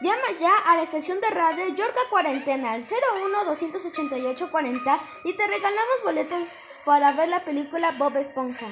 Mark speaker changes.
Speaker 1: Llama ya a la estación de radio Yorca Cuarentena al 01 288 40 y te regalamos boletos para ver la película Bob Esponja.